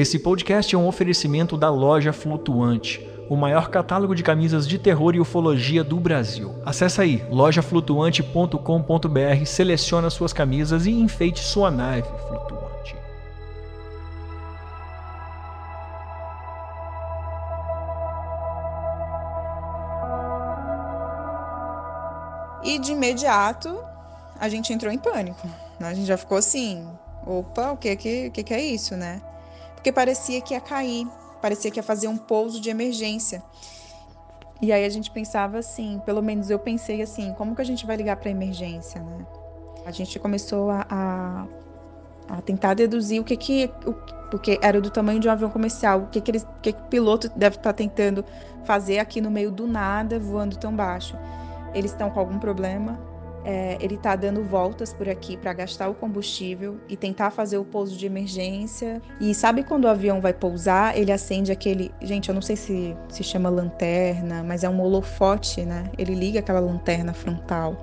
Esse podcast é um oferecimento da Loja Flutuante, o maior catálogo de camisas de terror e ufologia do Brasil. Acesse aí lojaflutuante.com.br, seleciona suas camisas e enfeite sua nave flutuante. E de imediato a gente entrou em pânico. né? A gente já ficou assim: opa, o que, que, que, que é isso, né? Porque parecia que ia cair, parecia que ia fazer um pouso de emergência. E aí a gente pensava assim, pelo menos eu pensei assim, como que a gente vai ligar para emergência, né? A gente começou a, a, a tentar deduzir o que que o, porque era do tamanho de um avião comercial, o que que, eles, o que que o piloto deve estar tentando fazer aqui no meio do nada, voando tão baixo. Eles estão com algum problema? É, ele está dando voltas por aqui para gastar o combustível e tentar fazer o pouso de emergência. E sabe quando o avião vai pousar, ele acende aquele. Gente, eu não sei se se chama lanterna, mas é um holofote, né? Ele liga aquela lanterna frontal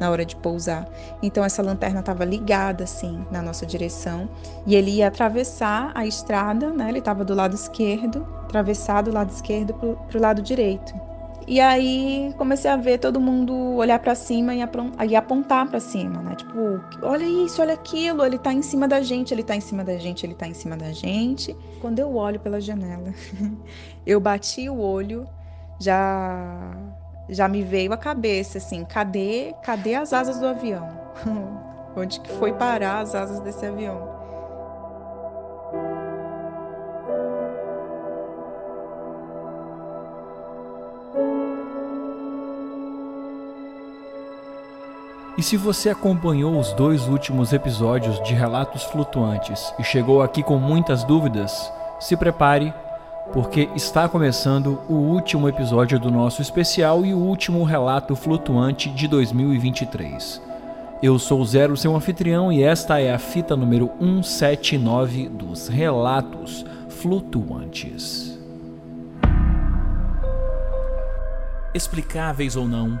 na hora de pousar. Então essa lanterna estava ligada assim na nossa direção e ele ia atravessar a estrada, né? Ele estava do lado esquerdo, atravessar do lado esquerdo para o lado direito. E aí comecei a ver todo mundo olhar para cima e, apontar para cima, né? Tipo, olha isso, olha aquilo, ele tá em cima da gente, ele tá em cima da gente, ele tá em cima da gente. Quando eu olho pela janela, eu bati o olho, já já me veio a cabeça assim, cadê, cadê as asas do avião? Onde que foi parar as asas desse avião? E se você acompanhou os dois últimos episódios de Relatos Flutuantes e chegou aqui com muitas dúvidas, se prepare, porque está começando o último episódio do nosso especial e o último relato flutuante de 2023. Eu sou o Zero, seu anfitrião, e esta é a fita número 179 dos Relatos Flutuantes. Explicáveis ou não,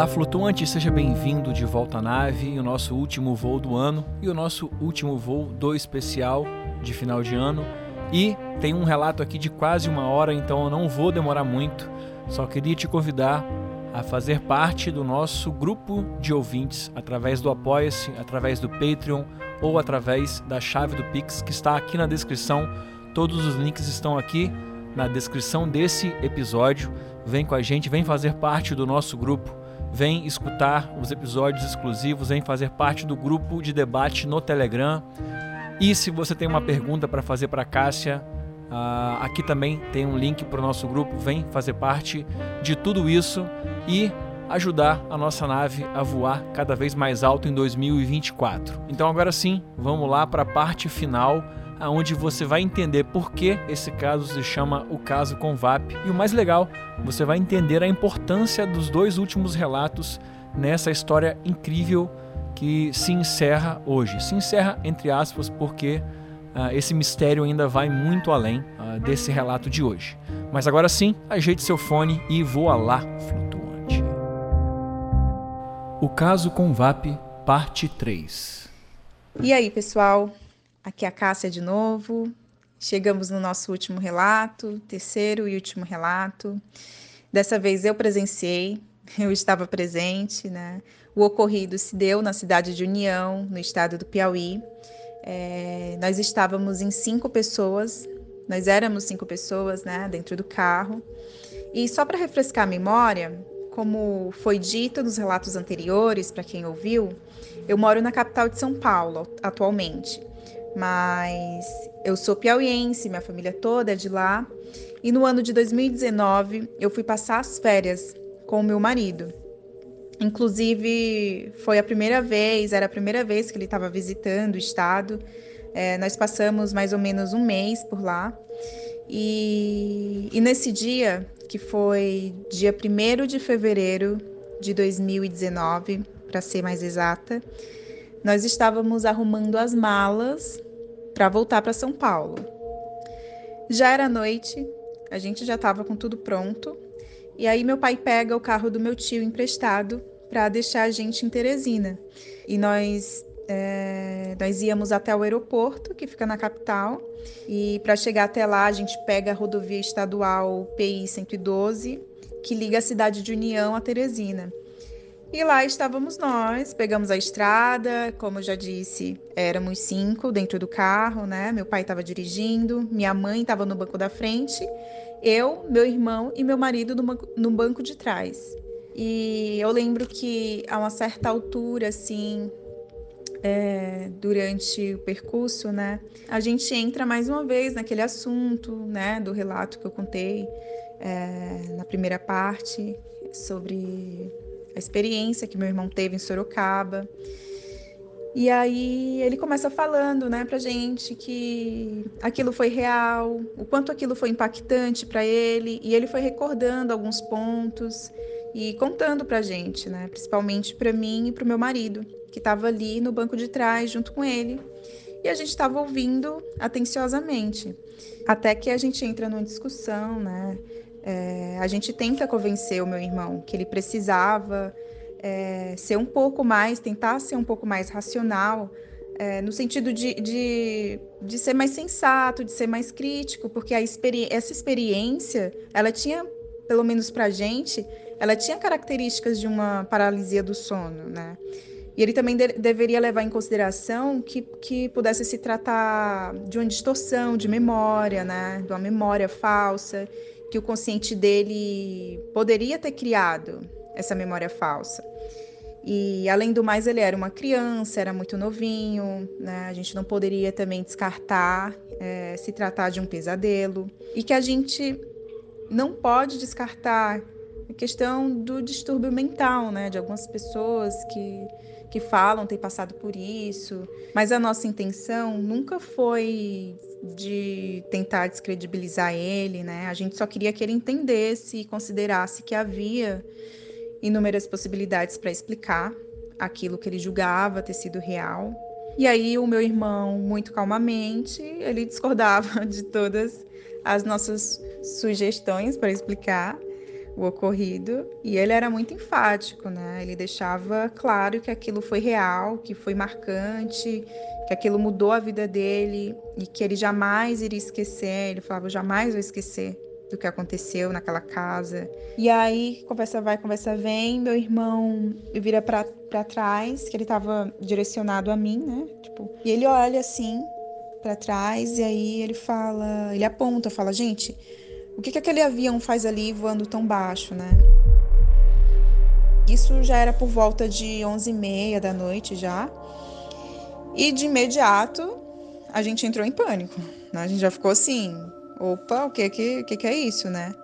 Olá, flutuante, seja bem-vindo de volta à nave, o nosso último voo do ano e o nosso último voo do especial de final de ano. E tem um relato aqui de quase uma hora, então eu não vou demorar muito. Só queria te convidar a fazer parte do nosso grupo de ouvintes através do Apoia-se, através do Patreon ou através da chave do Pix que está aqui na descrição. Todos os links estão aqui na descrição desse episódio. Vem com a gente, vem fazer parte do nosso grupo vem escutar os episódios exclusivos, vem fazer parte do grupo de debate no Telegram. E se você tem uma pergunta para fazer para Cássia, ah, aqui também tem um link para o nosso grupo. Vem fazer parte de tudo isso e ajudar a nossa nave a voar cada vez mais alto em 2024. Então agora sim, vamos lá para a parte final aonde você vai entender por que esse caso se chama o caso Convap. E o mais legal, você vai entender a importância dos dois últimos relatos nessa história incrível que se encerra hoje. Se encerra entre aspas porque uh, esse mistério ainda vai muito além uh, desse relato de hoje. Mas agora sim, ajeite seu fone e voa lá, flutuante. O caso Convap, parte 3. E aí, pessoal? Aqui é a Cássia de novo. Chegamos no nosso último relato, terceiro e último relato. Dessa vez eu presenciei, eu estava presente, né? O ocorrido se deu na cidade de União, no estado do Piauí. É, nós estávamos em cinco pessoas, nós éramos cinco pessoas, né, dentro do carro. E só para refrescar a memória, como foi dito nos relatos anteriores, para quem ouviu, eu moro na capital de São Paulo atualmente mas eu sou piauiense, minha família toda é de lá. E no ano de 2019 eu fui passar as férias com o meu marido. Inclusive foi a primeira vez, era a primeira vez que ele estava visitando o estado. É, nós passamos mais ou menos um mês por lá. E, e nesse dia, que foi dia 1 de fevereiro de 2019, para ser mais exata, nós estávamos arrumando as malas para voltar para São Paulo. Já era noite, a gente já estava com tudo pronto, e aí meu pai pega o carro do meu tio emprestado para deixar a gente em Teresina. E nós é, nós íamos até o aeroporto, que fica na capital, e para chegar até lá a gente pega a rodovia estadual PI 112, que liga a cidade de União a Teresina. E lá estávamos nós, pegamos a estrada, como já disse, éramos cinco dentro do carro, né? Meu pai estava dirigindo, minha mãe estava no banco da frente, eu, meu irmão e meu marido no banco, no banco de trás. E eu lembro que a uma certa altura, assim, é, durante o percurso, né, a gente entra mais uma vez naquele assunto, né, do relato que eu contei é, na primeira parte sobre a experiência que meu irmão teve em Sorocaba. E aí ele começa falando, né, pra gente que aquilo foi real, o quanto aquilo foi impactante para ele, e ele foi recordando alguns pontos e contando pra gente, né, principalmente para mim e pro meu marido, que estava ali no banco de trás junto com ele. E a gente estava ouvindo atenciosamente, até que a gente entra numa discussão, né? É, a gente tenta convencer o meu irmão que ele precisava é, ser um pouco mais, tentar ser um pouco mais racional, é, no sentido de, de, de, ser mais sensato, de ser mais crítico, porque a experi essa experiência, ela tinha, pelo menos para a gente, ela tinha características de uma paralisia do sono, né? E ele também de deveria levar em consideração que, que pudesse se tratar de uma distorção de memória, né? De uma memória falsa, que o consciente dele poderia ter criado essa memória falsa. E além do mais, ele era uma criança, era muito novinho, né? A gente não poderia também descartar é, se tratar de um pesadelo. E que a gente não pode descartar a questão do distúrbio mental, né? De algumas pessoas que, que falam ter passado por isso. Mas a nossa intenção nunca foi de tentar descredibilizar ele, né? A gente só queria que ele entendesse e considerasse que havia inúmeras possibilidades para explicar aquilo que ele julgava ter sido real. E aí o meu irmão, muito calmamente, ele discordava de todas as nossas sugestões para explicar o ocorrido e ele era muito enfático, né? Ele deixava claro que aquilo foi real, que foi marcante, que aquilo mudou a vida dele e que ele jamais iria esquecer. Ele falava: jamais vou esquecer do que aconteceu naquela casa. E aí, conversa vai, conversa vem, meu irmão vira para trás, que ele estava direcionado a mim, né? Tipo, e ele olha assim para trás e aí ele fala, ele aponta, fala: "Gente, o que que aquele avião faz ali voando tão baixo, né?" Isso já era por volta de 11h30 da noite já. E de imediato a gente entrou em pânico. Né? A gente já ficou assim, opa, o que, que, que, que é isso, né?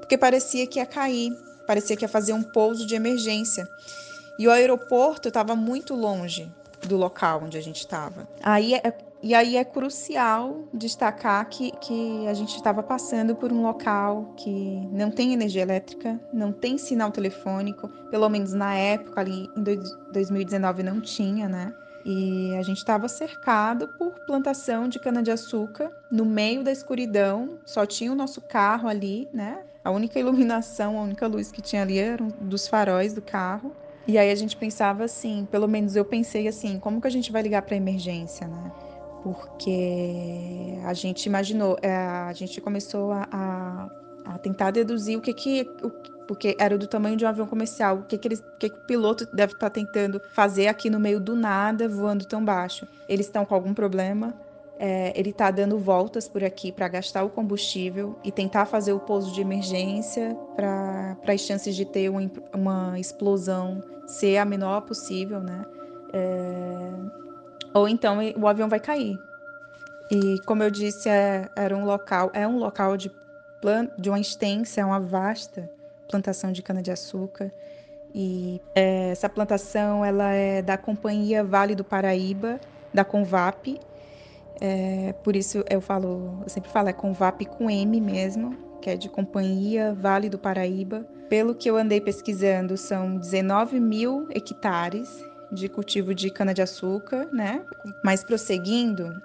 Porque parecia que ia cair, parecia que ia fazer um pouso de emergência. E o aeroporto estava muito longe do local onde a gente estava. Aí é, e aí é crucial destacar que, que a gente estava passando por um local que não tem energia elétrica, não tem sinal telefônico, pelo menos na época, ali em 2019 não tinha, né? E a gente estava cercado por plantação de cana-de-açúcar, no meio da escuridão, só tinha o nosso carro ali, né? A única iluminação, a única luz que tinha ali eram dos faróis do carro. E aí a gente pensava assim, pelo menos eu pensei assim, como que a gente vai ligar para emergência, né? Porque a gente imaginou, é, a gente começou a, a, a tentar deduzir o que que o, porque era do tamanho de um avião comercial. O que, que, eles, o, que, que o piloto deve estar tá tentando fazer aqui no meio do nada, voando tão baixo? Eles estão com algum problema? É, ele está dando voltas por aqui para gastar o combustível e tentar fazer o pouso de emergência para as chances de ter uma, uma, explosão ser a menor possível, né? É, ou então o avião vai cair. E como eu disse, é, era um local, é um local de, plan, de uma extensa, uma vasta plantação de cana-de-açúcar. E é, essa plantação ela é da Companhia Vale do Paraíba, da Convap. É, por isso eu falo, eu sempre falo, é com VAP com M mesmo, que é de Companhia Vale do Paraíba. Pelo que eu andei pesquisando, são 19 mil hectares de cultivo de cana-de-açúcar, né? Mas prosseguindo,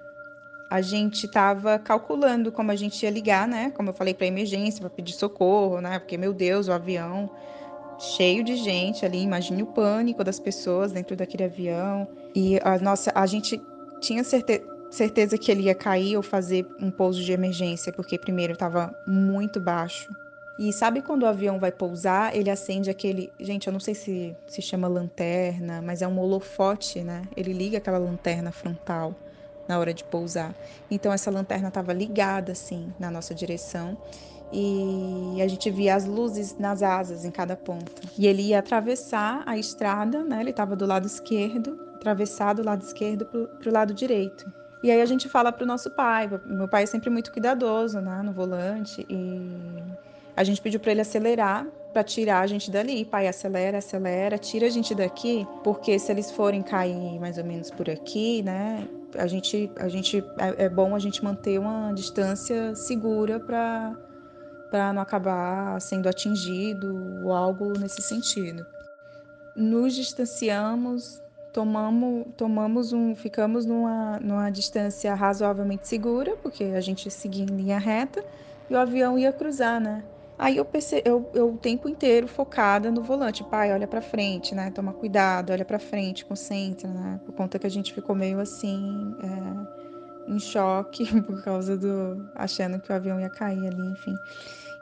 a gente estava calculando como a gente ia ligar, né? Como eu falei para emergência, para pedir socorro, né? Porque meu Deus, o avião cheio de gente ali, imagine o pânico das pessoas dentro daquele avião. E a nossa, a gente tinha certeza certeza que ele ia cair ou fazer um pouso de emergência, porque primeiro estava muito baixo. E sabe quando o avião vai pousar, ele acende aquele. Gente, eu não sei se se chama lanterna, mas é um holofote, né? Ele liga aquela lanterna frontal na hora de pousar. Então essa lanterna estava ligada assim na nossa direção e a gente via as luzes nas asas em cada ponta. E ele ia atravessar a estrada, né? Ele estava do lado esquerdo, atravessar do lado esquerdo para o lado direito. E aí a gente fala para o nosso pai. Meu pai é sempre muito cuidadoso, né, no volante e a gente pediu para ele acelerar para tirar a gente dali. Pai, acelera, acelera, tira a gente daqui, porque se eles forem cair mais ou menos por aqui, né? A gente, a gente é, é bom a gente manter uma distância segura para para não acabar sendo atingido ou algo nesse sentido. Nos distanciamos, tomamos, tomamos um, ficamos numa, numa distância razoavelmente segura, porque a gente seguia em linha reta e o avião ia cruzar, né? Aí eu pensei, eu, eu o tempo inteiro focada no volante, pai, olha para frente, né? Toma cuidado, olha para frente, concentra, né? Por conta que a gente ficou meio assim, é, em choque por causa do achando que o avião ia cair ali, enfim.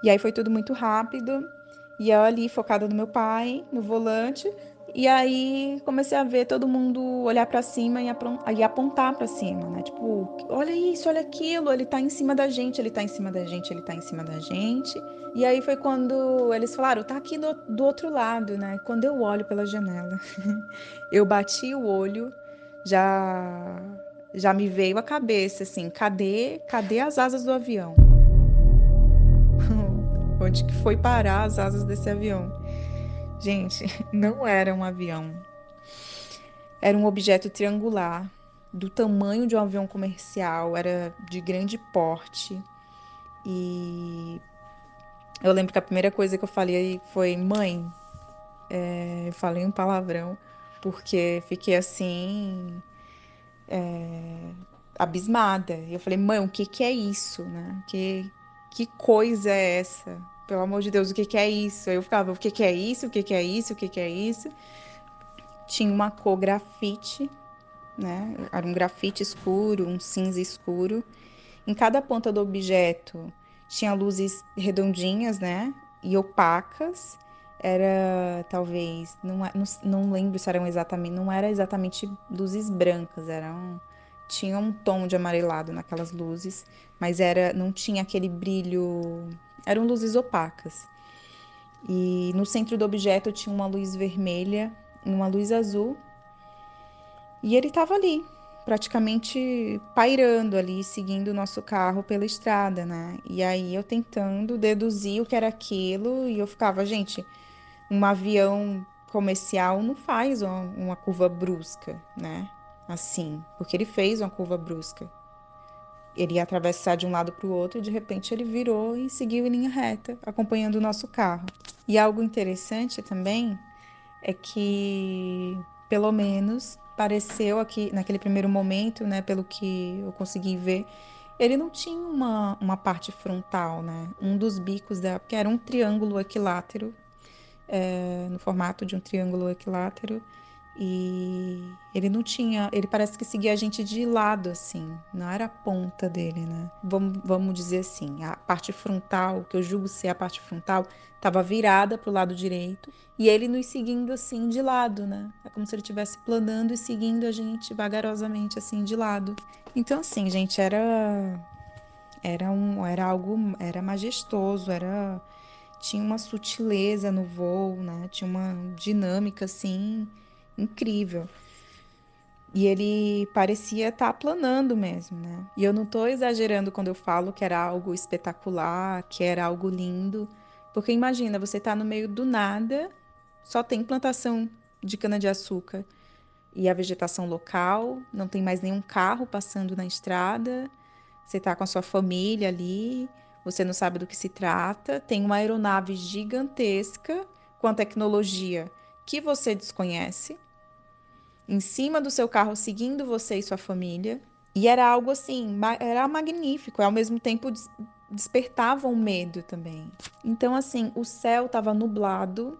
E aí foi tudo muito rápido. E eu ali focada no meu pai, no volante. E aí comecei a ver todo mundo olhar para cima e apontar para cima, né? Tipo, olha isso, olha aquilo, ele tá em cima da gente, ele tá em cima da gente, ele tá em cima da gente. E aí foi quando eles falaram, tá aqui do, do outro lado, né? Quando eu olho pela janela, eu bati o olho, já já me veio a cabeça assim, cadê, cadê as asas do avião? Onde que foi parar as asas desse avião? Gente, não era um avião. Era um objeto triangular, do tamanho de um avião comercial, era de grande porte. E eu lembro que a primeira coisa que eu falei foi: mãe, é, eu falei um palavrão, porque fiquei assim. É, abismada. E eu falei, mãe, o que, que é isso, né? Que, que coisa é essa? pelo amor de Deus, o que, que é isso? Aí eu ficava, o que, que é isso? O que, que é isso? O que, que é isso? Tinha uma cor grafite, né? Era um grafite escuro, um cinza escuro. Em cada ponta do objeto tinha luzes redondinhas, né? E opacas. Era talvez, não, não, não lembro se eram exatamente, não era exatamente luzes brancas, eram tinha um tom de amarelado naquelas luzes, mas era não tinha aquele brilho eram luzes opacas. E no centro do objeto tinha uma luz vermelha e uma luz azul. E ele estava ali, praticamente pairando ali, seguindo o nosso carro pela estrada, né? E aí eu tentando deduzir o que era aquilo e eu ficava, gente, um avião comercial não faz uma, uma curva brusca, né? Assim, porque ele fez uma curva brusca ele ia atravessar de um lado para o outro e de repente ele virou e seguiu em linha reta, acompanhando o nosso carro. E algo interessante também é que, pelo menos, pareceu aqui naquele primeiro momento, né, pelo que eu consegui ver, ele não tinha uma, uma parte frontal, né? Um dos bicos da, porque era um triângulo equilátero, é, no formato de um triângulo equilátero, e ele não tinha, ele parece que seguia a gente de lado, assim, não era a ponta dele, né? Vamos, vamos dizer assim, a parte frontal, que eu julgo ser a parte frontal, estava virada para o lado direito e ele nos seguindo assim de lado, né? É como se ele estivesse planando e seguindo a gente vagarosamente assim de lado. Então, assim, gente, era era um era algo era majestoso, era tinha uma sutileza no voo, né? Tinha uma dinâmica assim incrível. E ele parecia estar tá planando mesmo, né? E eu não estou exagerando quando eu falo que era algo espetacular, que era algo lindo, porque imagina, você está no meio do nada, só tem plantação de cana-de-açúcar. E a vegetação local, não tem mais nenhum carro passando na estrada, você está com a sua família ali, você não sabe do que se trata, tem uma aeronave gigantesca com a tecnologia que você desconhece, em cima do seu carro seguindo você e sua família. E era algo assim, era magnífico, ao mesmo tempo despertava um medo também. Então, assim, o céu estava nublado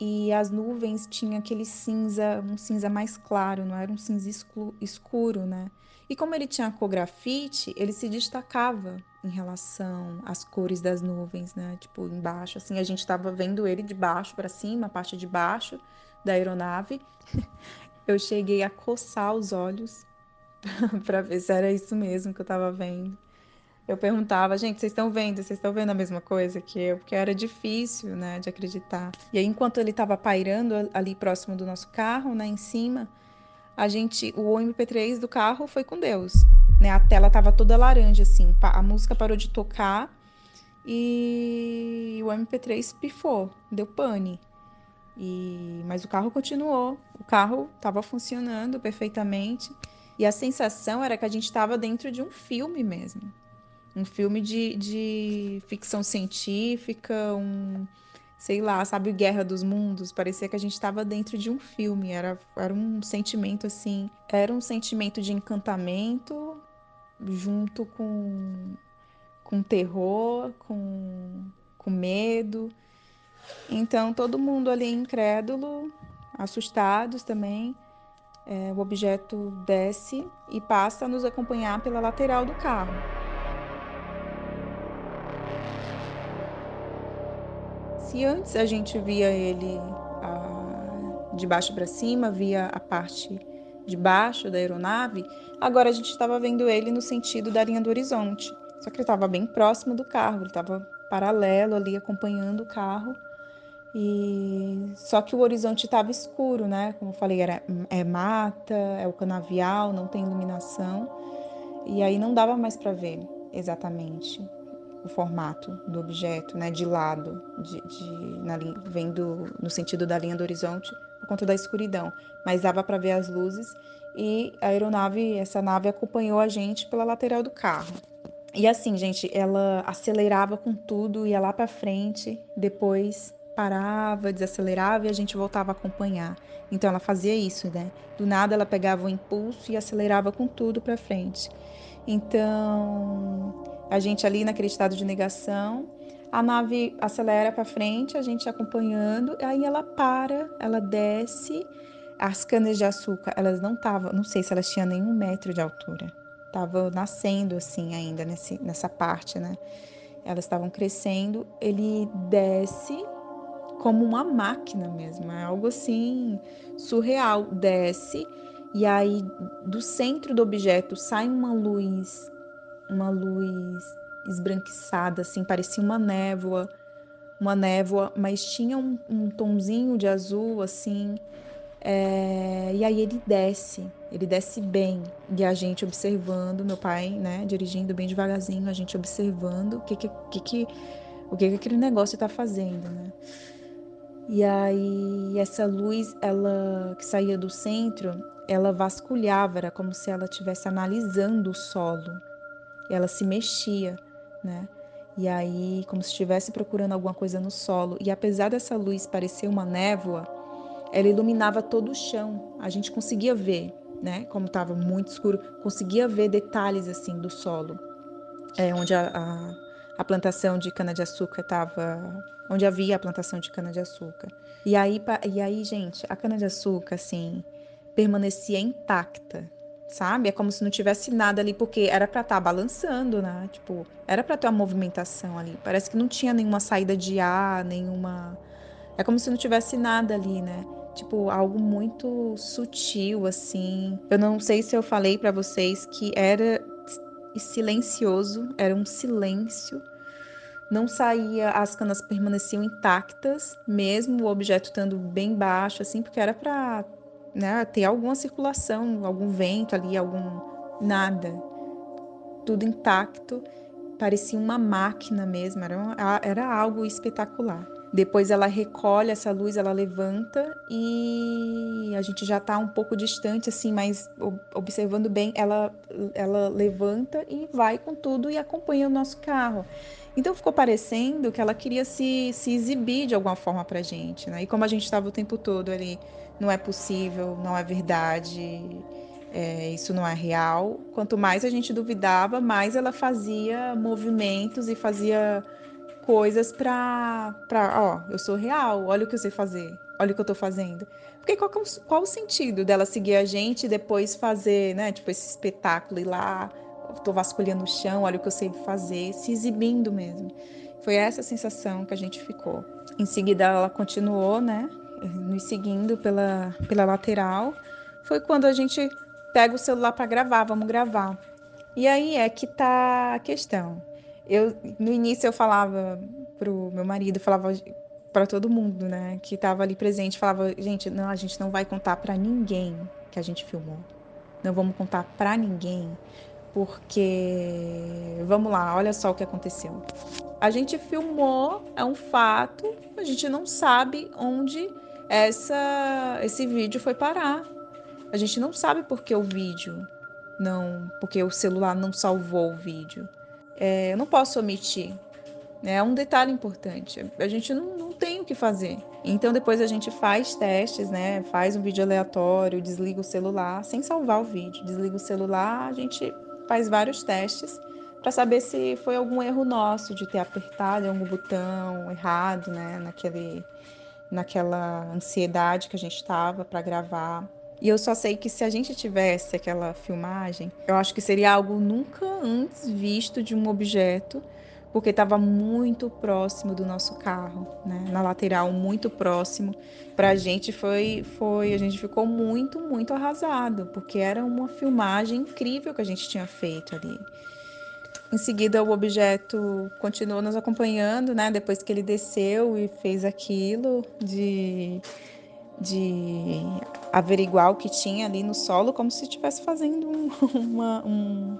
e as nuvens tinham aquele cinza, um cinza mais claro, não era um cinza escuro, né? E como ele tinha cor grafite, ele se destacava em relação às cores das nuvens, né? Tipo, embaixo, assim, a gente estava vendo ele de baixo para cima, a parte de baixo da aeronave. Eu cheguei a coçar os olhos para ver se era isso mesmo que eu estava vendo. Eu perguntava, gente, vocês estão vendo? Vocês estão vendo a mesma coisa que eu? Porque era difícil, né, de acreditar. E aí, enquanto ele estava pairando ali próximo do nosso carro, né, em cima, a gente, o MP3 do carro foi com Deus, né? A tela tava toda laranja assim, a música parou de tocar e o MP3 pifou, deu pane. E mas o carro continuou, o carro estava funcionando perfeitamente. E a sensação era que a gente estava dentro de um filme mesmo, um filme de, de ficção científica, um sei lá, sabe, Guerra dos Mundos, parecia que a gente estava dentro de um filme, era, era um sentimento assim, era um sentimento de encantamento junto com, com terror, com, com medo. Então, todo mundo ali incrédulo, assustados também. É, o objeto desce e passa a nos acompanhar pela lateral do carro. Se antes a gente via ele a, de baixo para cima, via a parte de baixo da aeronave, agora a gente estava vendo ele no sentido da linha do horizonte. Só que ele estava bem próximo do carro, ele estava paralelo ali acompanhando o carro. E só que o horizonte estava escuro, né? Como eu falei, era é mata, é o canavial, não tem iluminação. E aí não dava mais para ver exatamente o formato do objeto, né, de lado, de, de na, vendo no sentido da linha do horizonte, por conta da escuridão. Mas dava para ver as luzes e a aeronave, essa nave acompanhou a gente pela lateral do carro. E assim, gente, ela acelerava com tudo, ia lá para frente, depois parava, desacelerava e a gente voltava a acompanhar. Então ela fazia isso, né? Do nada ela pegava o impulso e acelerava com tudo para frente. Então, a gente ali naquele estado de negação, a nave acelera para frente, a gente acompanhando, aí ela para, ela desce. As canas de açúcar, elas não estavam, não sei se elas tinham nenhum metro de altura. Tava nascendo assim ainda nesse, nessa parte, né? Elas estavam crescendo. Ele desce como uma máquina mesmo, é algo assim surreal. Desce e aí do centro do objeto sai uma luz uma luz esbranquiçada, assim, parecia uma névoa, uma névoa, mas tinha um, um tonzinho de azul, assim. É, e aí ele desce, ele desce bem, e a gente observando, meu pai, né, dirigindo bem devagarzinho, a gente observando o que que, que, que o que, que aquele negócio está fazendo, né? E aí essa luz, ela que saía do centro, ela vasculhava, era como se ela estivesse analisando o solo, ela se mexia, né? E aí, como se estivesse procurando alguma coisa no solo. E apesar dessa luz parecer uma névoa, ela iluminava todo o chão. A gente conseguia ver, né? Como estava muito escuro, conseguia ver detalhes assim do solo, é, onde a, a, a plantação de cana de açúcar estava, onde havia a plantação de cana de açúcar. E aí, e aí, gente, a cana de açúcar assim permanecia intacta, sabe? É como se não tivesse nada ali, porque era para estar tá balançando, né? Tipo, era para ter uma movimentação ali. Parece que não tinha nenhuma saída de ar, nenhuma. É como se não tivesse nada ali, né? Tipo, algo muito sutil, assim. Eu não sei se eu falei para vocês que era silencioso, era um silêncio. Não saía, as canas permaneciam intactas, mesmo o objeto estando bem baixo, assim, porque era para né, ter alguma circulação, algum vento ali, algum nada, tudo intacto parecia uma máquina mesmo, era, era algo espetacular. Depois ela recolhe essa luz, ela levanta e a gente já está um pouco distante, assim, mas observando bem, ela, ela levanta e vai com tudo e acompanha o nosso carro. Então ficou parecendo que ela queria se, se exibir de alguma forma para gente, né? E como a gente estava o tempo todo ali, não é possível, não é verdade, é, isso não é real. Quanto mais a gente duvidava, mais ela fazia movimentos e fazia coisas para, ó, eu sou real, olha o que eu sei fazer, olha o que eu tô fazendo. Porque qual, é qual o sentido dela seguir a gente e depois fazer, né, tipo, esse espetáculo, ir lá, tô vasculhando o chão, olha o que eu sei fazer, se exibindo mesmo. Foi essa sensação que a gente ficou. Em seguida, ela continuou, né, nos seguindo pela, pela lateral. Foi quando a gente pega o celular para gravar, vamos gravar. E aí é que tá a questão eu no início eu falava pro meu marido, falava para todo mundo, né, que estava ali presente, falava, gente, não, a gente não vai contar para ninguém que a gente filmou. Não vamos contar para ninguém, porque vamos lá, olha só o que aconteceu. A gente filmou, é um fato, a gente não sabe onde essa esse vídeo foi parar. A gente não sabe porque o vídeo não, porque o celular não salvou o vídeo é, eu não posso omitir. Né? É um detalhe importante. A gente não, não tem o que fazer. Então depois a gente faz testes, né? Faz um vídeo aleatório, desliga o celular, sem salvar o vídeo. Desliga o celular, a gente faz vários testes para saber se foi algum erro nosso de ter apertado algum botão errado, né? Naquele, naquela ansiedade que a gente estava para gravar. E eu só sei que se a gente tivesse aquela filmagem, eu acho que seria algo nunca antes visto de um objeto, porque estava muito próximo do nosso carro, né? Na lateral, muito próximo. Para a gente foi, foi, a gente ficou muito, muito arrasado, porque era uma filmagem incrível que a gente tinha feito ali. Em seguida, o objeto continuou nos acompanhando, né? Depois que ele desceu e fez aquilo de de averiguar o que tinha ali no solo, como se estivesse fazendo um, uma, um,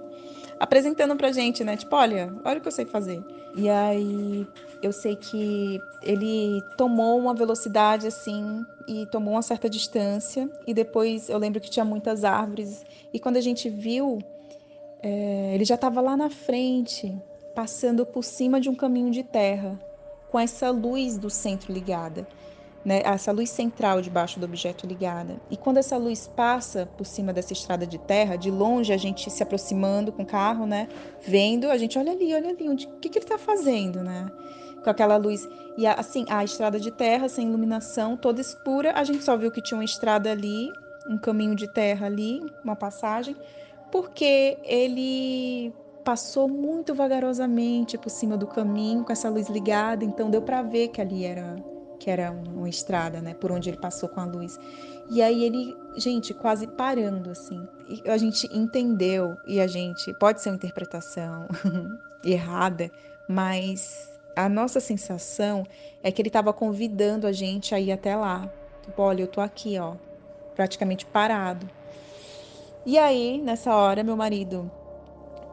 apresentando pra gente, né? Tipo, olha, olha o que eu sei fazer. E aí eu sei que ele tomou uma velocidade assim e tomou uma certa distância. E depois eu lembro que tinha muitas árvores. E quando a gente viu, é, ele já estava lá na frente, passando por cima de um caminho de terra, com essa luz do centro ligada né, essa luz central debaixo do objeto ligada. E quando essa luz passa por cima dessa estrada de terra, de longe a gente se aproximando com o carro, né, vendo, a gente olha ali, olha ali, o que, que ele está fazendo, né? Com aquela luz. E assim, a estrada de terra, sem iluminação, toda escura, a gente só viu que tinha uma estrada ali, um caminho de terra ali, uma passagem, porque ele passou muito vagarosamente por cima do caminho com essa luz ligada, então deu para ver que ali era que era uma estrada, né, por onde ele passou com a luz. E aí ele, gente, quase parando assim. E a gente entendeu e a gente pode ser uma interpretação errada, mas a nossa sensação é que ele estava convidando a gente a ir até lá. Tipo, olha, eu tô aqui, ó, praticamente parado. E aí, nessa hora, meu marido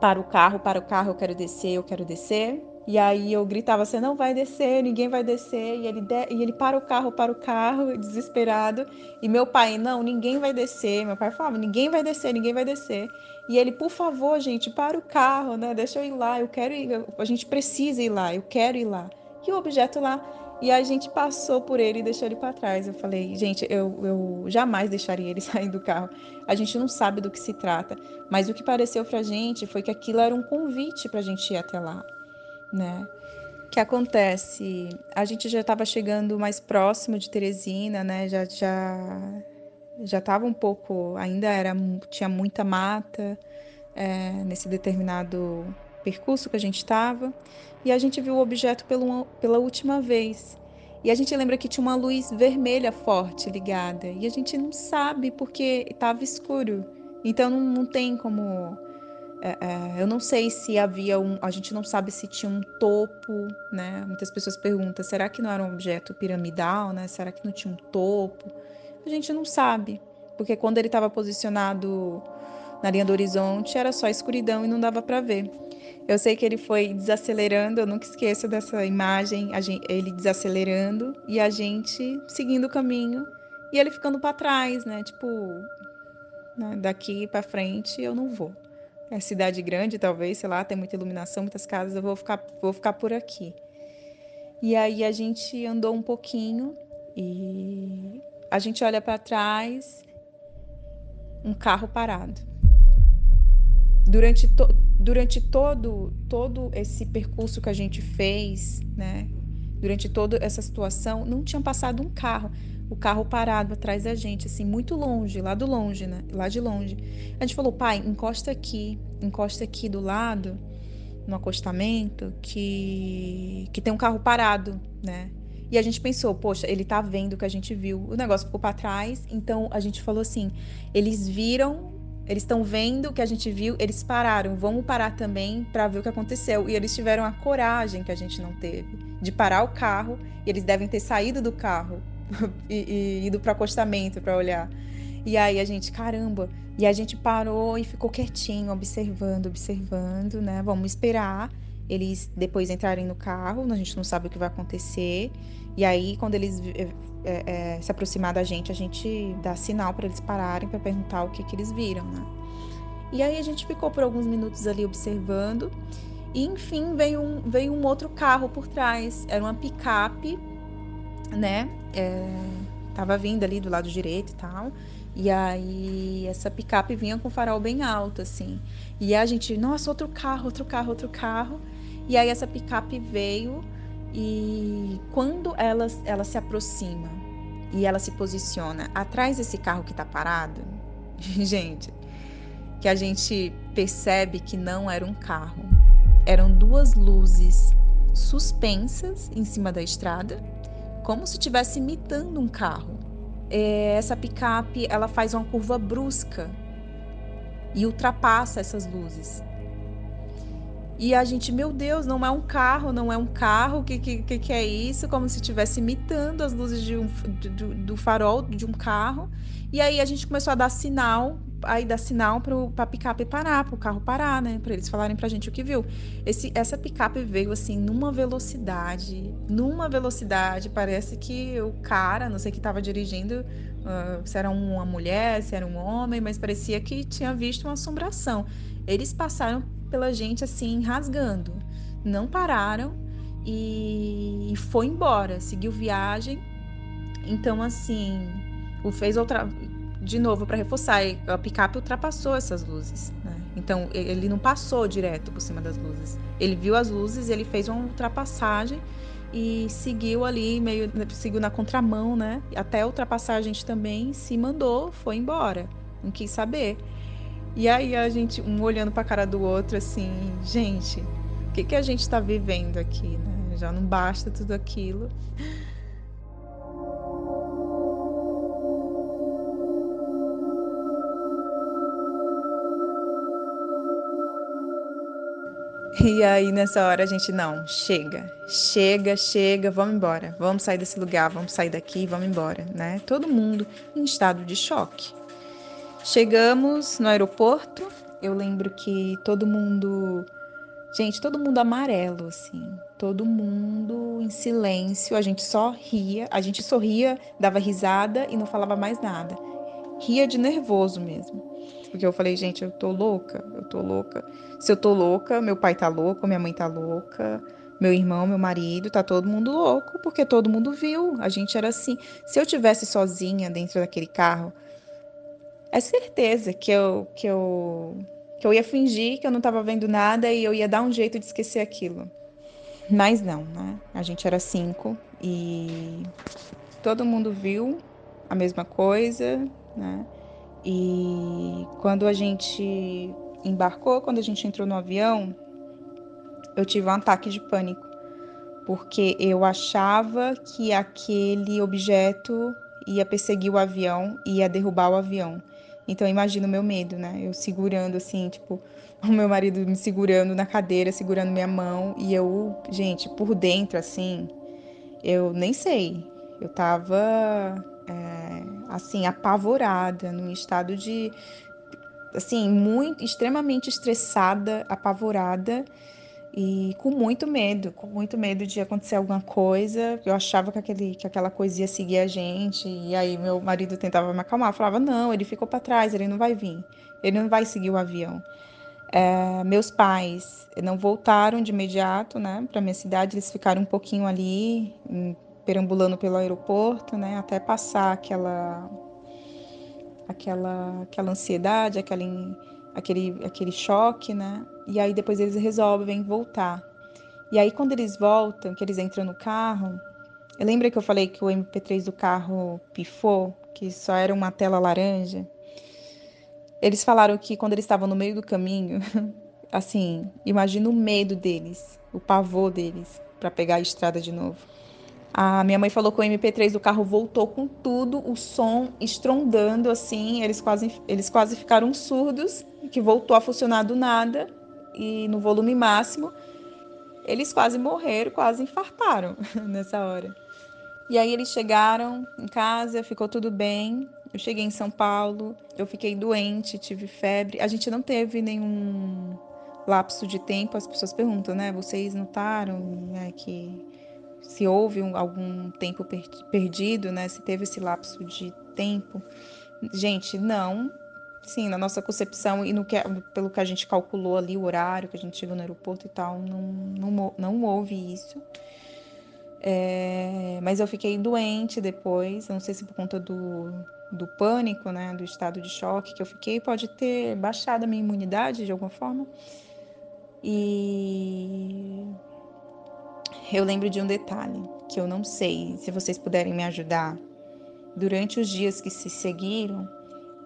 para o carro, para o carro, eu quero descer, eu quero descer. E aí eu gritava, você não vai descer, ninguém vai descer. E ele, de... e ele para o carro, para o carro, desesperado. E meu pai, não, ninguém vai descer. Meu pai falava, ninguém vai descer, ninguém vai descer. E ele, por favor, gente, para o carro, né? Deixa eu ir lá, eu quero ir, a gente precisa ir lá, eu quero ir lá. E o objeto lá. E a gente passou por ele e deixou ele para trás. Eu falei, gente, eu, eu jamais deixaria ele sair do carro. A gente não sabe do que se trata. Mas o que pareceu pra gente foi que aquilo era um convite pra gente ir até lá né? que acontece? A gente já estava chegando mais próximo de Teresina, né? Já já já estava um pouco, ainda era tinha muita mata é, nesse determinado percurso que a gente estava e a gente viu o objeto pela, pela última vez. E a gente lembra que tinha uma luz vermelha forte ligada e a gente não sabe porque estava escuro. Então não, não tem como é, é, eu não sei se havia um. A gente não sabe se tinha um topo, né? Muitas pessoas perguntam: será que não era um objeto piramidal, né? Será que não tinha um topo? A gente não sabe, porque quando ele estava posicionado na linha do horizonte era só escuridão e não dava para ver. Eu sei que ele foi desacelerando, eu nunca esqueço dessa imagem, gente, ele desacelerando e a gente seguindo o caminho e ele ficando para trás, né? Tipo, né? daqui para frente eu não vou. É cidade grande, talvez, sei lá, tem muita iluminação, muitas casas, eu vou ficar, vou ficar por aqui. E aí a gente andou um pouquinho e a gente olha para trás, um carro parado. Durante, to, durante todo, todo esse percurso que a gente fez, né? Durante toda essa situação, não tinha passado um carro. O carro parado atrás da gente, assim, muito longe, lá do longe, né? Lá de longe. A gente falou, pai, encosta aqui, encosta aqui do lado, no acostamento, que, que tem um carro parado, né? E a gente pensou, poxa, ele tá vendo o que a gente viu. O negócio ficou para trás, então a gente falou assim: eles viram, eles estão vendo o que a gente viu, eles pararam, vamos parar também para ver o que aconteceu. E eles tiveram a coragem que a gente não teve de parar o carro, e eles devem ter saído do carro e, e ido para acostamento para olhar. E aí a gente, caramba, e a gente parou e ficou quietinho, observando, observando, né? Vamos esperar eles depois entrarem no carro, a gente não sabe o que vai acontecer. E aí, quando eles é, é, se aproximar da gente, a gente dá sinal para eles pararem para perguntar o que, que eles viram, né? E aí a gente ficou por alguns minutos ali observando. E enfim, veio um, veio um outro carro por trás. Era uma picape, né? É, tava vindo ali do lado direito e tal. E aí essa picape vinha com o farol bem alto, assim. E a gente, nossa, outro carro, outro carro, outro carro. E aí essa picape veio e quando ela, ela se aproxima e ela se posiciona atrás desse carro que está parado, gente, que a gente percebe que não era um carro, eram duas luzes suspensas em cima da estrada, como se estivesse imitando um carro. É, essa picape ela faz uma curva brusca e ultrapassa essas luzes. E a gente, meu Deus, não é um carro, não é um carro, o que, que, que é isso? Como se estivesse imitando as luzes de um, do, do farol de um carro. E aí a gente começou a dar sinal, aí dar sinal para a picape parar, para o carro parar, né? Para eles falarem para a gente o que viu. Esse, essa picape veio assim numa velocidade, numa velocidade, parece que o cara, não sei que estava dirigindo, uh, se era uma mulher, se era um homem, mas parecia que tinha visto uma assombração. Eles passaram pela gente assim, rasgando. Não pararam e foi embora, seguiu viagem. Então, assim, o fez outra. De novo, para reforçar, a picape ultrapassou essas luzes. Né? Então, ele não passou direto por cima das luzes. Ele viu as luzes, ele fez uma ultrapassagem e seguiu ali, meio seguiu na contramão, né? Até ultrapassar a gente também, se mandou, foi embora. Não quis saber. E aí a gente, um olhando para a cara do outro, assim, gente, o que, que a gente está vivendo aqui, né? Já não basta tudo aquilo. E aí nessa hora a gente não, chega, chega, chega, vamos embora, vamos sair desse lugar, vamos sair daqui, vamos embora, né? Todo mundo em estado de choque. Chegamos no aeroporto, eu lembro que todo mundo. Gente, todo mundo amarelo, assim. Todo mundo em silêncio. A gente só ria. A gente sorria, dava risada e não falava mais nada. Ria de nervoso mesmo. Porque eu falei, gente, eu tô louca, eu tô louca. Se eu tô louca, meu pai tá louco, minha mãe tá louca, meu irmão, meu marido, tá todo mundo louco, porque todo mundo viu. A gente era assim. Se eu tivesse sozinha dentro daquele carro, é certeza que eu, que eu, que eu ia fingir que eu não estava vendo nada e eu ia dar um jeito de esquecer aquilo. Mas não, né? A gente era cinco e todo mundo viu a mesma coisa, né? E quando a gente embarcou, quando a gente entrou no avião, eu tive um ataque de pânico, porque eu achava que aquele objeto ia perseguir o avião, ia derrubar o avião. Então eu imagino o meu medo, né? Eu segurando assim, tipo, o meu marido me segurando na cadeira, segurando minha mão, e eu, gente, por dentro, assim, eu nem sei. Eu tava, assim, apavorada, num estado de. assim, muito, extremamente estressada, apavorada e com muito medo, com muito medo de acontecer alguma coisa. Eu achava que, aquele, que aquela coisa ia seguir a gente, e aí meu marido tentava me acalmar, falava: não, ele ficou para trás, ele não vai vir, ele não vai seguir o avião. É, meus pais não voltaram de imediato né, para minha cidade, eles ficaram um pouquinho ali, perambulando pelo aeroporto, né, até passar aquela aquela, aquela ansiedade, aquele, aquele, aquele choque, né? E aí depois eles resolvem voltar. E aí quando eles voltam, que eles entram no carro, eu lembro que eu falei que o MP3 do carro pifou, que só era uma tela laranja. Eles falaram que quando eles estavam no meio do caminho, assim, imagina o medo deles, o pavor deles para pegar a estrada de novo. A minha mãe falou que o MP3 do carro voltou com tudo, o som estrondando assim, eles quase, eles quase ficaram surdos, que voltou a funcionar do nada e no volume máximo. Eles quase morreram, quase infartaram nessa hora. E aí eles chegaram em casa, ficou tudo bem. Eu cheguei em São Paulo, eu fiquei doente, tive febre. A gente não teve nenhum lapso de tempo. As pessoas perguntam, né? Vocês notaram né, que se houve um, algum tempo per perdido, né? Se teve esse lapso de tempo. Gente, não. Sim, na nossa concepção e que, pelo que a gente calculou ali, o horário que a gente chegou no aeroporto e tal, não, não, não houve isso. É, mas eu fiquei doente depois, não sei se por conta do, do pânico, né, do estado de choque que eu fiquei, pode ter baixado a minha imunidade de alguma forma. E eu lembro de um detalhe que eu não sei se vocês puderem me ajudar. Durante os dias que se seguiram,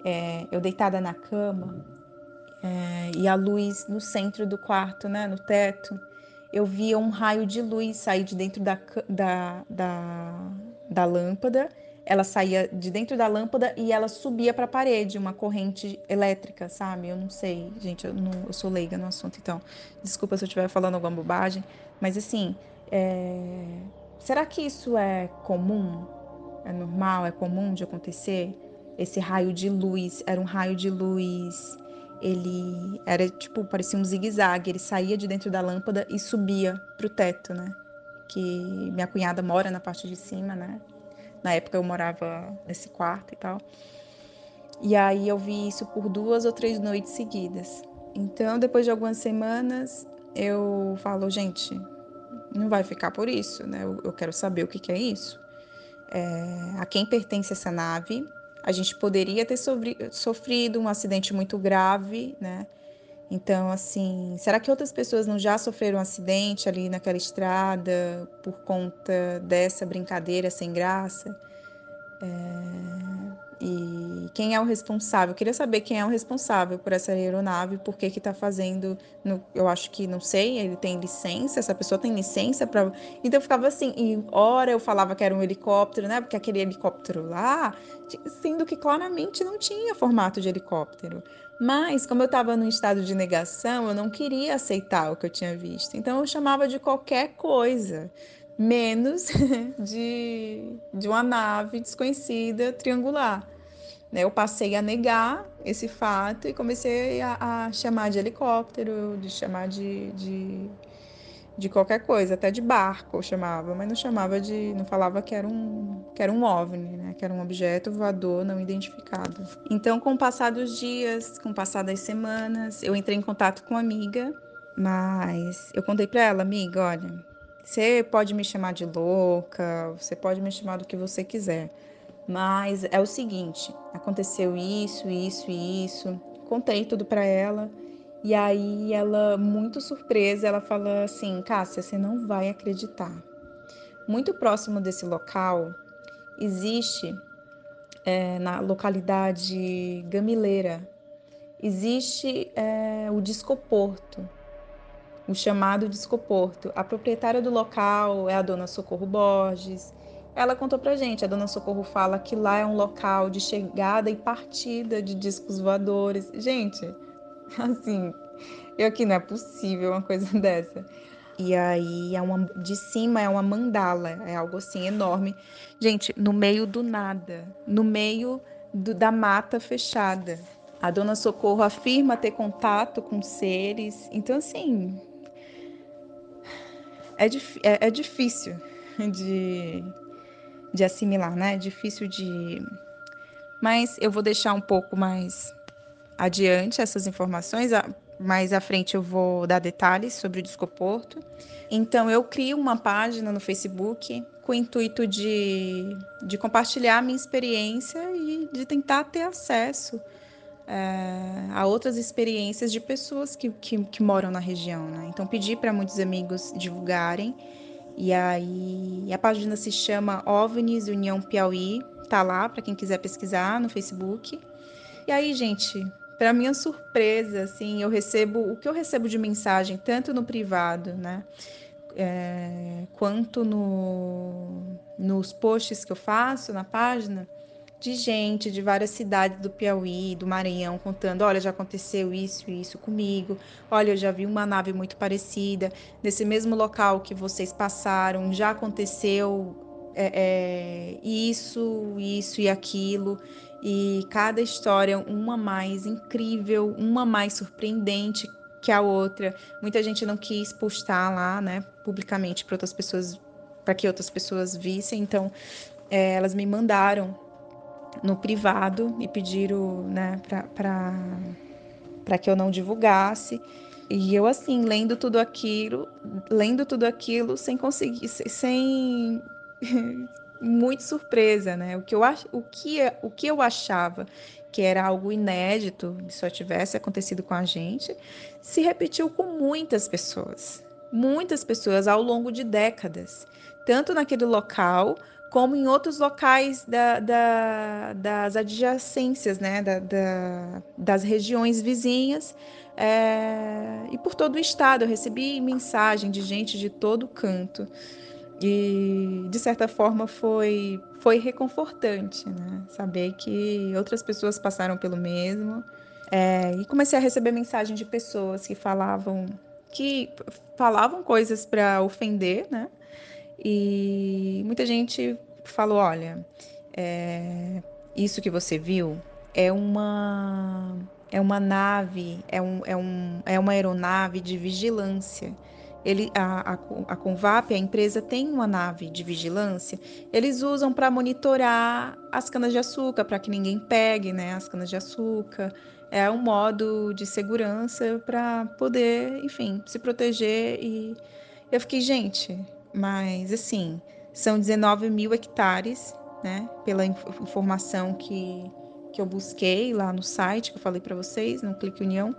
é, eu deitada na cama é, e a luz no centro do quarto, né, no teto, eu via um raio de luz sair de dentro da, da, da, da lâmpada. Ela saía de dentro da lâmpada e ela subia para a parede, uma corrente elétrica, sabe? Eu não sei, gente, eu, não, eu sou leiga no assunto, então desculpa se eu estiver falando alguma bobagem, mas assim, é... Será que isso é comum? É normal? É comum de acontecer? Esse raio de luz era um raio de luz. Ele era tipo, parecia um zigue-zague. Ele saía de dentro da lâmpada e subia para o teto, né? Que minha cunhada mora na parte de cima, né? Na época eu morava nesse quarto e tal. E aí eu vi isso por duas ou três noites seguidas. Então, depois de algumas semanas, eu falo, gente, não vai ficar por isso, né? Eu, eu quero saber o que, que é isso. É, a quem pertence essa nave? A gente poderia ter sofrido um acidente muito grave, né? Então, assim, será que outras pessoas não já sofreram um acidente ali naquela estrada por conta dessa brincadeira sem graça? É... E quem é o responsável? Eu queria saber quem é o responsável por essa aeronave, por que que tá fazendo, no, eu acho que, não sei, ele tem licença, essa pessoa tem licença para... Então eu ficava assim, e hora eu falava que era um helicóptero, né, porque aquele helicóptero lá, sendo que claramente não tinha formato de helicóptero. Mas, como eu estava num estado de negação, eu não queria aceitar o que eu tinha visto. Então eu chamava de qualquer coisa menos de, de uma nave desconhecida triangular. Né? Eu passei a negar esse fato e comecei a, a chamar de helicóptero, de chamar de, de, de, qualquer coisa, até de barco eu chamava, mas não chamava de. não falava que era um, que era um OVNI, né? que era um objeto voador não identificado. Então, com o passar dos dias, com o passar das semanas, eu entrei em contato com uma amiga, mas eu contei para ela, amiga, olha você pode me chamar de louca, você pode me chamar do que você quiser. Mas é o seguinte, aconteceu isso, isso e isso. Contei tudo para ela. E aí ela, muito surpresa, ela fala assim: "Cássia, você não vai acreditar. Muito próximo desse local existe é, na localidade Gamileira, existe é, o Discoporto o chamado Discoporto. A proprietária do local é a dona Socorro Borges. Ela contou pra gente, a dona Socorro fala que lá é um local de chegada e partida de discos voadores. Gente, assim, eu aqui não é possível uma coisa dessa. E aí é uma de cima é uma mandala, é algo assim enorme. Gente, no meio do nada, no meio do, da mata fechada. A dona Socorro afirma ter contato com seres. Então, assim. É, é, é difícil de, de assimilar, né? É difícil de. Mas eu vou deixar um pouco mais adiante essas informações. Mais à frente eu vou dar detalhes sobre o Discoporto. Então, eu crio uma página no Facebook com o intuito de, de compartilhar minha experiência e de tentar ter acesso é, a outras experiências de pessoas que, que, que moram na região. Né? Então, pedi para muitos amigos divulgarem. E aí, a página se chama OVNIs União Piauí. Tá lá para quem quiser pesquisar no Facebook. E aí, gente, para minha surpresa, assim, eu recebo o que eu recebo de mensagem tanto no privado, né, é, quanto no, nos posts que eu faço na página, de gente de várias cidades do Piauí, do Maranhão, contando: olha, já aconteceu isso e isso comigo, olha, eu já vi uma nave muito parecida, nesse mesmo local que vocês passaram, já aconteceu é, é, isso, isso e aquilo. E cada história, uma mais incrível, uma mais surpreendente, que a outra. Muita gente não quis postar lá, né, publicamente para outras pessoas, para que outras pessoas vissem. Então, é, elas me mandaram no privado e pediram, né, para que eu não divulgasse. E eu assim, lendo tudo aquilo, lendo tudo aquilo sem conseguir sem muito surpresa, né? O que eu o que o que eu achava que era algo inédito, se só tivesse acontecido com a gente, se repetiu com muitas pessoas. Muitas pessoas ao longo de décadas, tanto naquele local como em outros locais da, da, das adjacências, né, da, da, das regiões vizinhas é, e por todo o estado. Eu recebi mensagem de gente de todo canto e de certa forma foi foi reconfortante, né? Saber que outras pessoas passaram pelo mesmo. É, e comecei a receber mensagem de pessoas que falavam que falavam coisas para ofender, né? E muita gente falou, olha, é, isso que você viu é uma é uma nave, é, um, é, um, é uma aeronave de vigilância ele, a, a, a Convap, a empresa, tem uma nave de vigilância. Eles usam para monitorar as canas-de-açúcar, para que ninguém pegue né, as canas-de-açúcar. É um modo de segurança para poder, enfim, se proteger. E eu fiquei, gente, mas assim, são 19 mil hectares, né? Pela informação que, que eu busquei lá no site, que eu falei para vocês, no Clique União.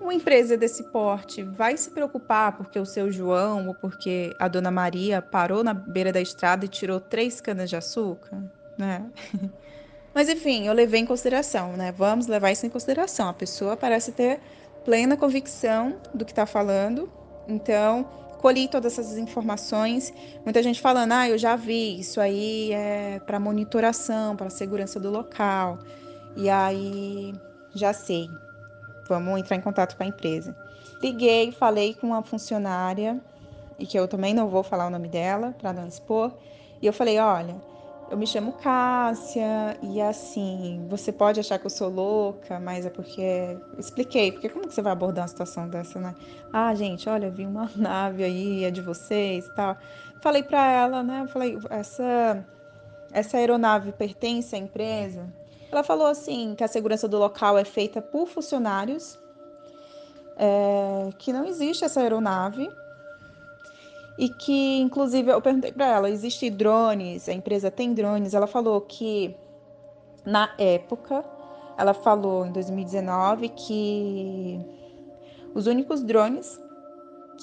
Uma empresa desse porte vai se preocupar porque o seu João ou porque a dona Maria parou na beira da estrada e tirou três canas de açúcar, né? Mas enfim, eu levei em consideração, né? Vamos levar isso em consideração. A pessoa parece ter plena convicção do que está falando, então colhi todas essas informações. Muita gente falando, ah, eu já vi, isso aí é para monitoração, para segurança do local. E aí já sei vamos entrar em contato com a empresa. Liguei, falei com uma funcionária, e que eu também não vou falar o nome dela, para não expor, e eu falei: olha, eu me chamo Cássia, e assim, você pode achar que eu sou louca, mas é porque. Expliquei, porque como que você vai abordar uma situação dessa, né? Ah, gente, olha, vi uma nave aí, é de vocês tal. Falei para ela, né? Falei, essa, essa aeronave pertence à empresa? Ela falou assim que a segurança do local é feita por funcionários, é, que não existe essa aeronave e que, inclusive, eu perguntei para ela, existe drones? A empresa tem drones? Ela falou que na época, ela falou em 2019 que os únicos drones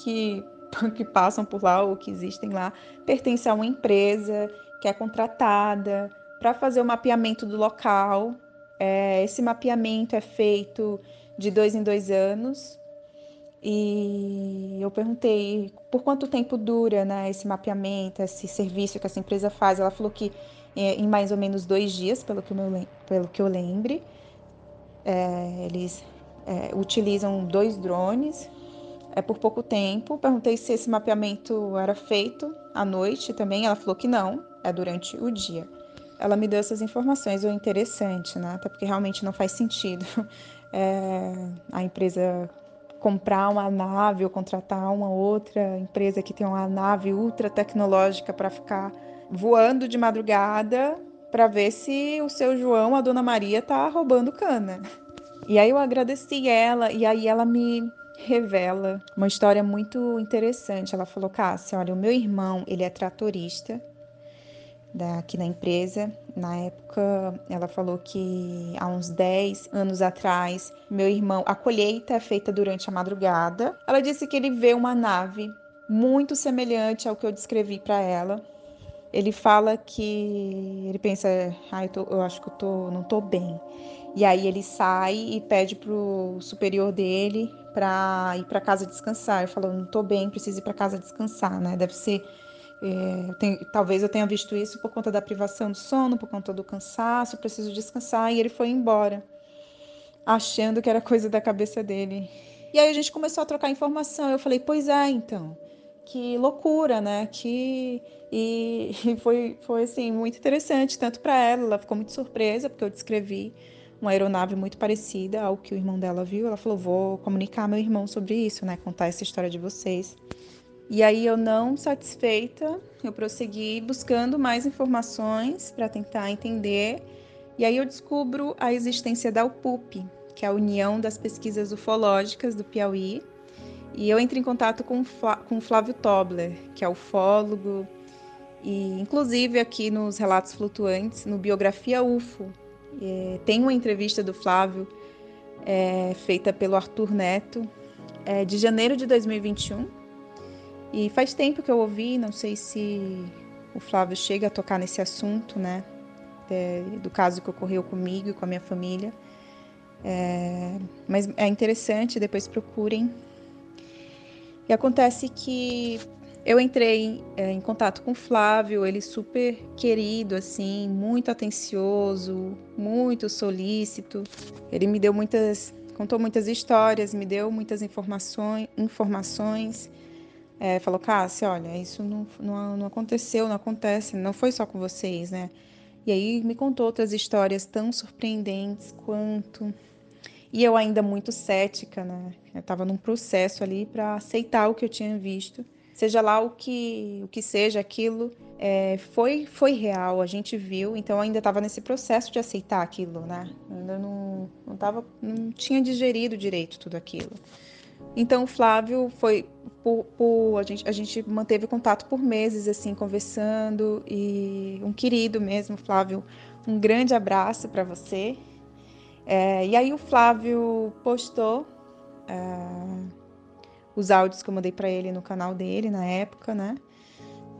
que, que passam por lá ou que existem lá pertencem a uma empresa que é contratada para fazer o mapeamento do local. É, esse mapeamento é feito de dois em dois anos. E eu perguntei por quanto tempo dura né, esse mapeamento, esse serviço que essa empresa faz. Ela falou que é, em mais ou menos dois dias, pelo que, eu, pelo que eu lembre. É, eles é, utilizam dois drones é por pouco tempo. Perguntei se esse mapeamento era feito à noite também. Ela falou que não, é durante o dia. ela me deu essas informações, o interessante, né? Até porque realmente não faz sentido é, a empresa comprar uma nave ou contratar uma outra empresa que tem uma nave ultra tecnológica para ficar voando de madrugada para ver se o seu João, a Dona Maria, tá roubando cana. E aí eu agradeci ela e aí ela me revela uma história muito interessante. Ela falou: "Cássia, olha, o meu irmão, ele é tratorista aqui na empresa. Na época, ela falou que há uns 10 anos atrás, meu irmão, a colheita é feita durante a madrugada. Ela disse que ele vê uma nave muito semelhante ao que eu descrevi para ela. Ele fala que ele pensa, ah, eu, tô, eu acho que eu tô, não tô bem. E aí ele sai e pede pro superior dele para ir para casa descansar. Eu falo, não tô bem, preciso ir para casa descansar, né? Deve ser é, tenho, talvez eu tenha visto isso por conta da privação do sono, por conta do cansaço, preciso descansar. E ele foi embora, achando que era coisa da cabeça dele. E aí a gente começou a trocar informação. Eu falei, pois é, então. Que loucura, né? Que e, e foi foi assim muito interessante tanto para ela, ela ficou muito surpresa porque eu descrevi uma aeronave muito parecida ao que o irmão dela viu. Ela falou: "Vou comunicar ao meu irmão sobre isso, né? Contar essa história de vocês". E aí eu não satisfeita, eu prossegui buscando mais informações para tentar entender. E aí eu descubro a existência da UPUP, que é a União das Pesquisas Ufológicas do Piauí. E eu entro em contato com, com Flávio Tobler, que é ufólogo, e inclusive aqui nos Relatos Flutuantes, no Biografia UFO, é, tem uma entrevista do Flávio é, feita pelo Arthur Neto, é, de janeiro de 2021, e faz tempo que eu ouvi, não sei se o Flávio chega a tocar nesse assunto, né? É, do caso que ocorreu comigo e com a minha família. É, mas é interessante, depois procurem. E acontece que eu entrei é, em contato com o Flávio, ele super querido, assim, muito atencioso, muito solícito. Ele me deu muitas, contou muitas histórias, me deu muitas informações, informações é, falou, Cássia, olha, isso não, não, não aconteceu, não acontece, não foi só com vocês, né? E aí me contou outras histórias tão surpreendentes quanto. E eu ainda muito cética, né? Eu estava num processo ali para aceitar o que eu tinha visto. Seja lá o que, o que seja aquilo, é, foi, foi real, a gente viu, então eu ainda estava nesse processo de aceitar aquilo, né? Eu ainda não, não, tava, não tinha digerido direito tudo aquilo. Então o Flávio foi por, por, a, gente, a gente manteve contato por meses assim conversando e um querido mesmo Flávio um grande abraço para você. É, e aí o Flávio postou é, os áudios que eu mandei para ele no canal dele na época né?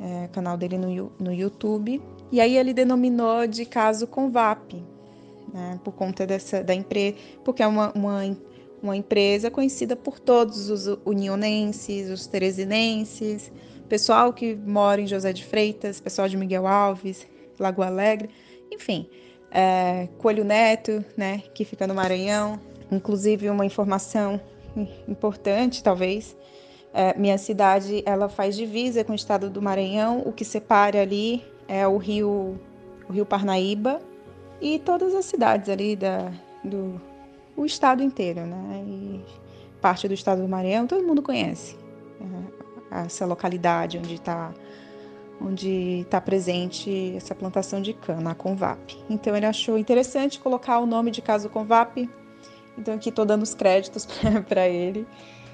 É, canal dele no, no YouTube. E aí ele denominou de caso Convap né, por conta dessa da empresa porque é uma, uma uma empresa conhecida por todos os unionenses, os teresinenses, pessoal que mora em José de Freitas, pessoal de Miguel Alves, Lagoa Alegre, enfim, é, Coelho Neto, né, que fica no Maranhão. Inclusive uma informação importante, talvez, é, minha cidade ela faz divisa com o estado do Maranhão, o que separa ali é o rio, o rio Parnaíba e todas as cidades ali da, do, o estado inteiro, né? E parte do estado do Maranhão, todo mundo conhece né? essa localidade onde está onde está presente essa plantação de cana, a Convap. Então ele achou interessante colocar o nome de caso Convap. Então aqui estou dando os créditos para ele.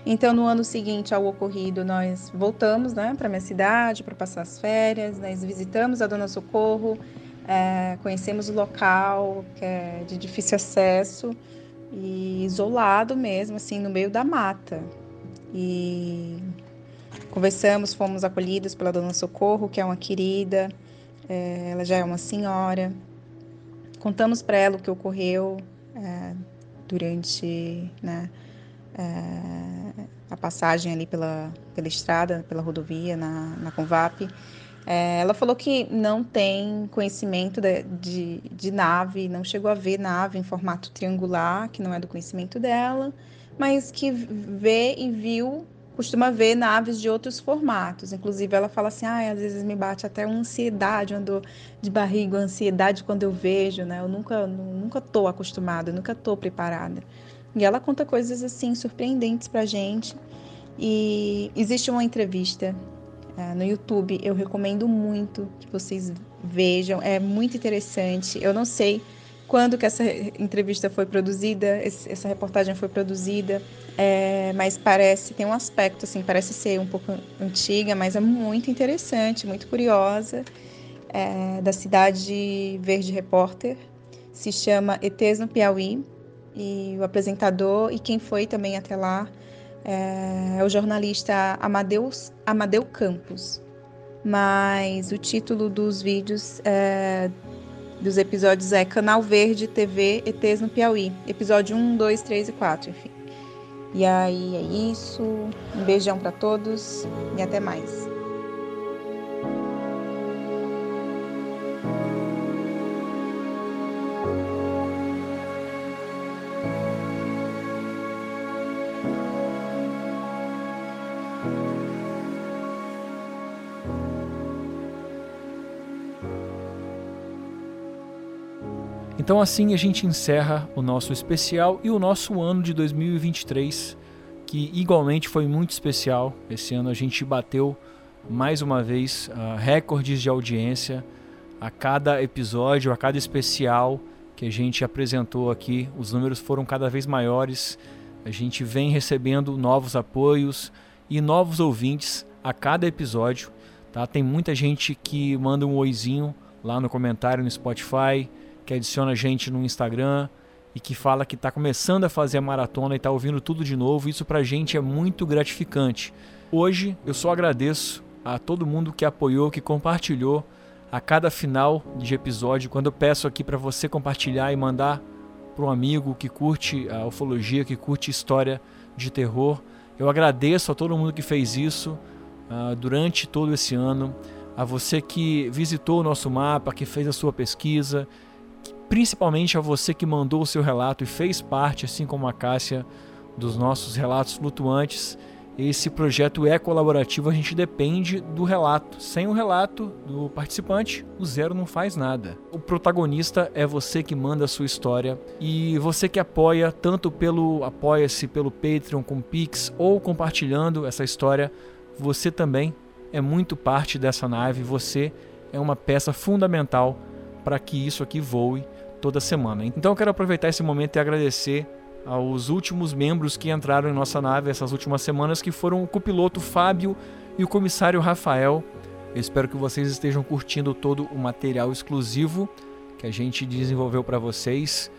Então no ano seguinte ao ocorrido nós voltamos, né, para minha cidade para passar as férias. Nós visitamos a Dona Socorro, é, conhecemos o local que é de difícil acesso e isolado mesmo, assim, no meio da mata. E conversamos, fomos acolhidos pela Dona Socorro, que é uma querida, é, ela já é uma senhora. Contamos para ela o que ocorreu é, durante né, é, a passagem ali pela, pela estrada, pela rodovia, na, na Convap. É, ela falou que não tem conhecimento de, de, de, nave, não chegou a ver nave em formato triangular, que não é do conhecimento dela, mas que vê e viu costuma ver naves de outros formatos. Inclusive, ela fala assim: ah, às vezes me bate até uma ansiedade, uma dor de barriga, uma ansiedade quando eu vejo, né? Eu nunca, nunca tô acostumada, nunca tô preparada. E ela conta coisas assim surpreendentes pra gente. E existe uma entrevista uh, no YouTube, eu recomendo muito que vocês vejam, é muito interessante. Eu não sei quando que essa entrevista foi produzida, essa reportagem foi produzida, é, mas parece, tem um aspecto assim, parece ser um pouco antiga, mas é muito interessante, muito curiosa, é, da cidade Verde Repórter, se chama ETs no Piauí, e o apresentador e quem foi também até lá é, o jornalista Amadeus, Amadeu Campos. Mas o título dos vídeos é dos episódios é Canal Verde TV ETs no Piauí. Episódio 1, 2, 3 e 4, enfim. E aí é isso. Um beijão para todos e até mais. Então assim a gente encerra o nosso especial e o nosso ano de 2023, que igualmente foi muito especial. Esse ano a gente bateu mais uma vez uh, recordes de audiência a cada episódio, a cada especial que a gente apresentou aqui. Os números foram cada vez maiores. A gente vem recebendo novos apoios e novos ouvintes a cada episódio. Tá? Tem muita gente que manda um oizinho lá no comentário no Spotify que adiciona a gente no Instagram e que fala que está começando a fazer a maratona e está ouvindo tudo de novo. Isso para a gente é muito gratificante. Hoje eu só agradeço a todo mundo que apoiou, que compartilhou a cada final de episódio. Quando eu peço aqui para você compartilhar e mandar para um amigo que curte a ufologia, que curte história de terror, eu agradeço a todo mundo que fez isso uh, durante todo esse ano. A você que visitou o nosso mapa, que fez a sua pesquisa, principalmente a você que mandou o seu relato e fez parte, assim como a Cássia, dos nossos relatos flutuantes. Esse projeto é colaborativo, a gente depende do relato. Sem o relato do participante, o zero não faz nada. O protagonista é você que manda a sua história e você que apoia tanto pelo apoia-se pelo Patreon com Pix ou compartilhando essa história, você também é muito parte dessa nave, você é uma peça fundamental para que isso aqui voe toda semana. Então eu quero aproveitar esse momento e agradecer aos últimos membros que entraram em nossa nave essas últimas semanas, que foram o copiloto Fábio e o comissário Rafael. Eu espero que vocês estejam curtindo todo o material exclusivo que a gente desenvolveu para vocês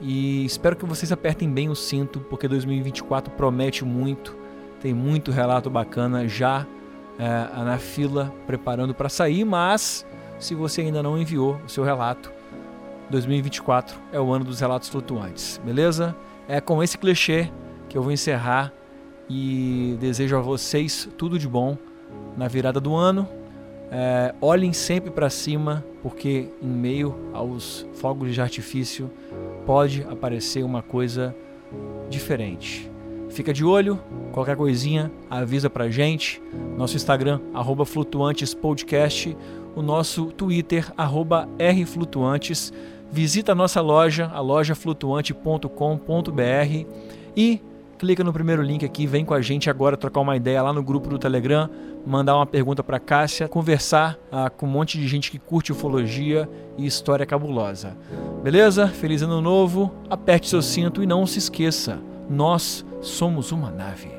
e espero que vocês apertem bem o cinto, porque 2024 promete muito, tem muito relato bacana já é, na fila preparando para sair, mas se você ainda não enviou o seu relato, 2024 é o ano dos relatos flutuantes, beleza? É com esse clichê que eu vou encerrar e desejo a vocês tudo de bom na virada do ano. É, olhem sempre para cima, porque em meio aos fogos de artifício pode aparecer uma coisa diferente. Fica de olho, qualquer coisinha avisa pra gente. Nosso Instagram, arroba flutuantespodcast, o nosso Twitter, arroba rflutuantes visita a nossa loja, a lojaflutuante.com.br e clica no primeiro link aqui, vem com a gente agora trocar uma ideia lá no grupo do Telegram, mandar uma pergunta para Cássia, conversar ah, com um monte de gente que curte ufologia e história cabulosa. Beleza? Feliz ano novo, aperte seu cinto e não se esqueça, nós somos uma nave.